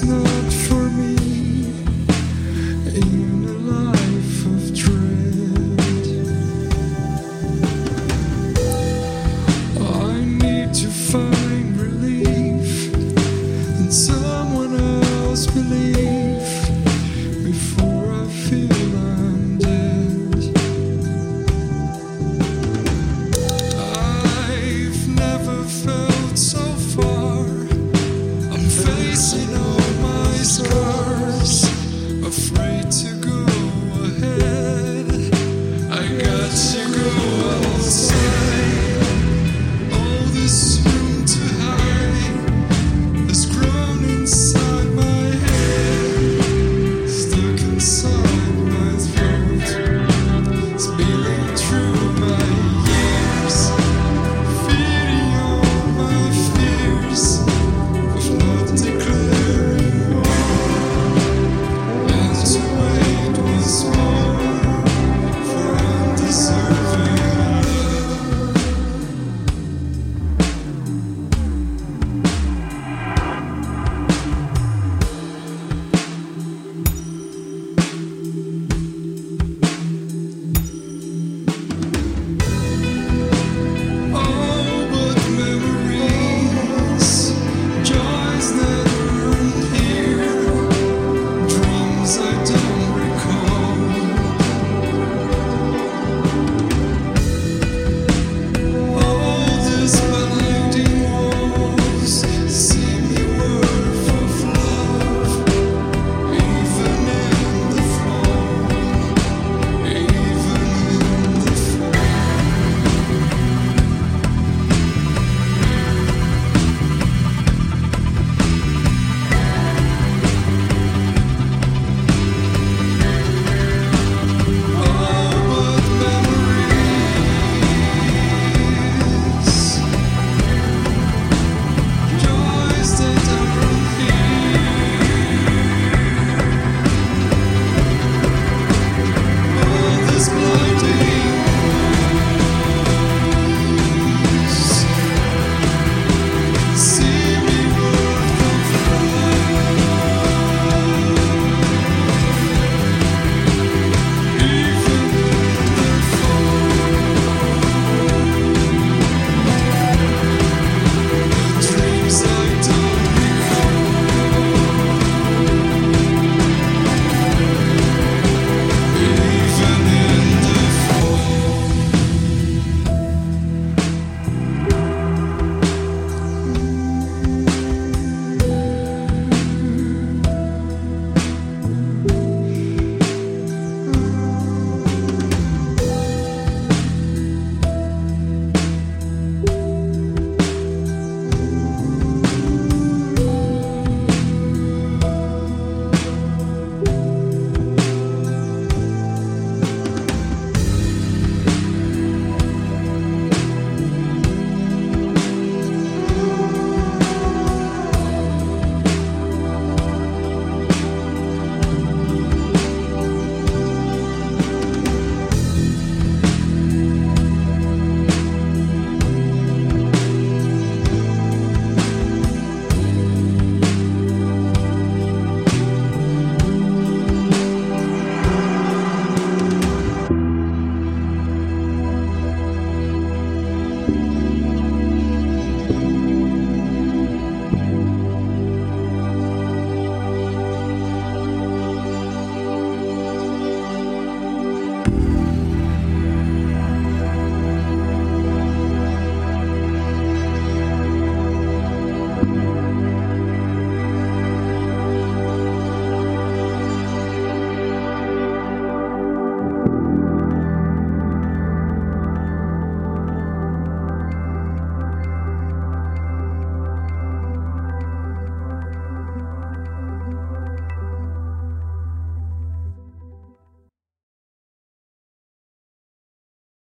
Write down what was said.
snow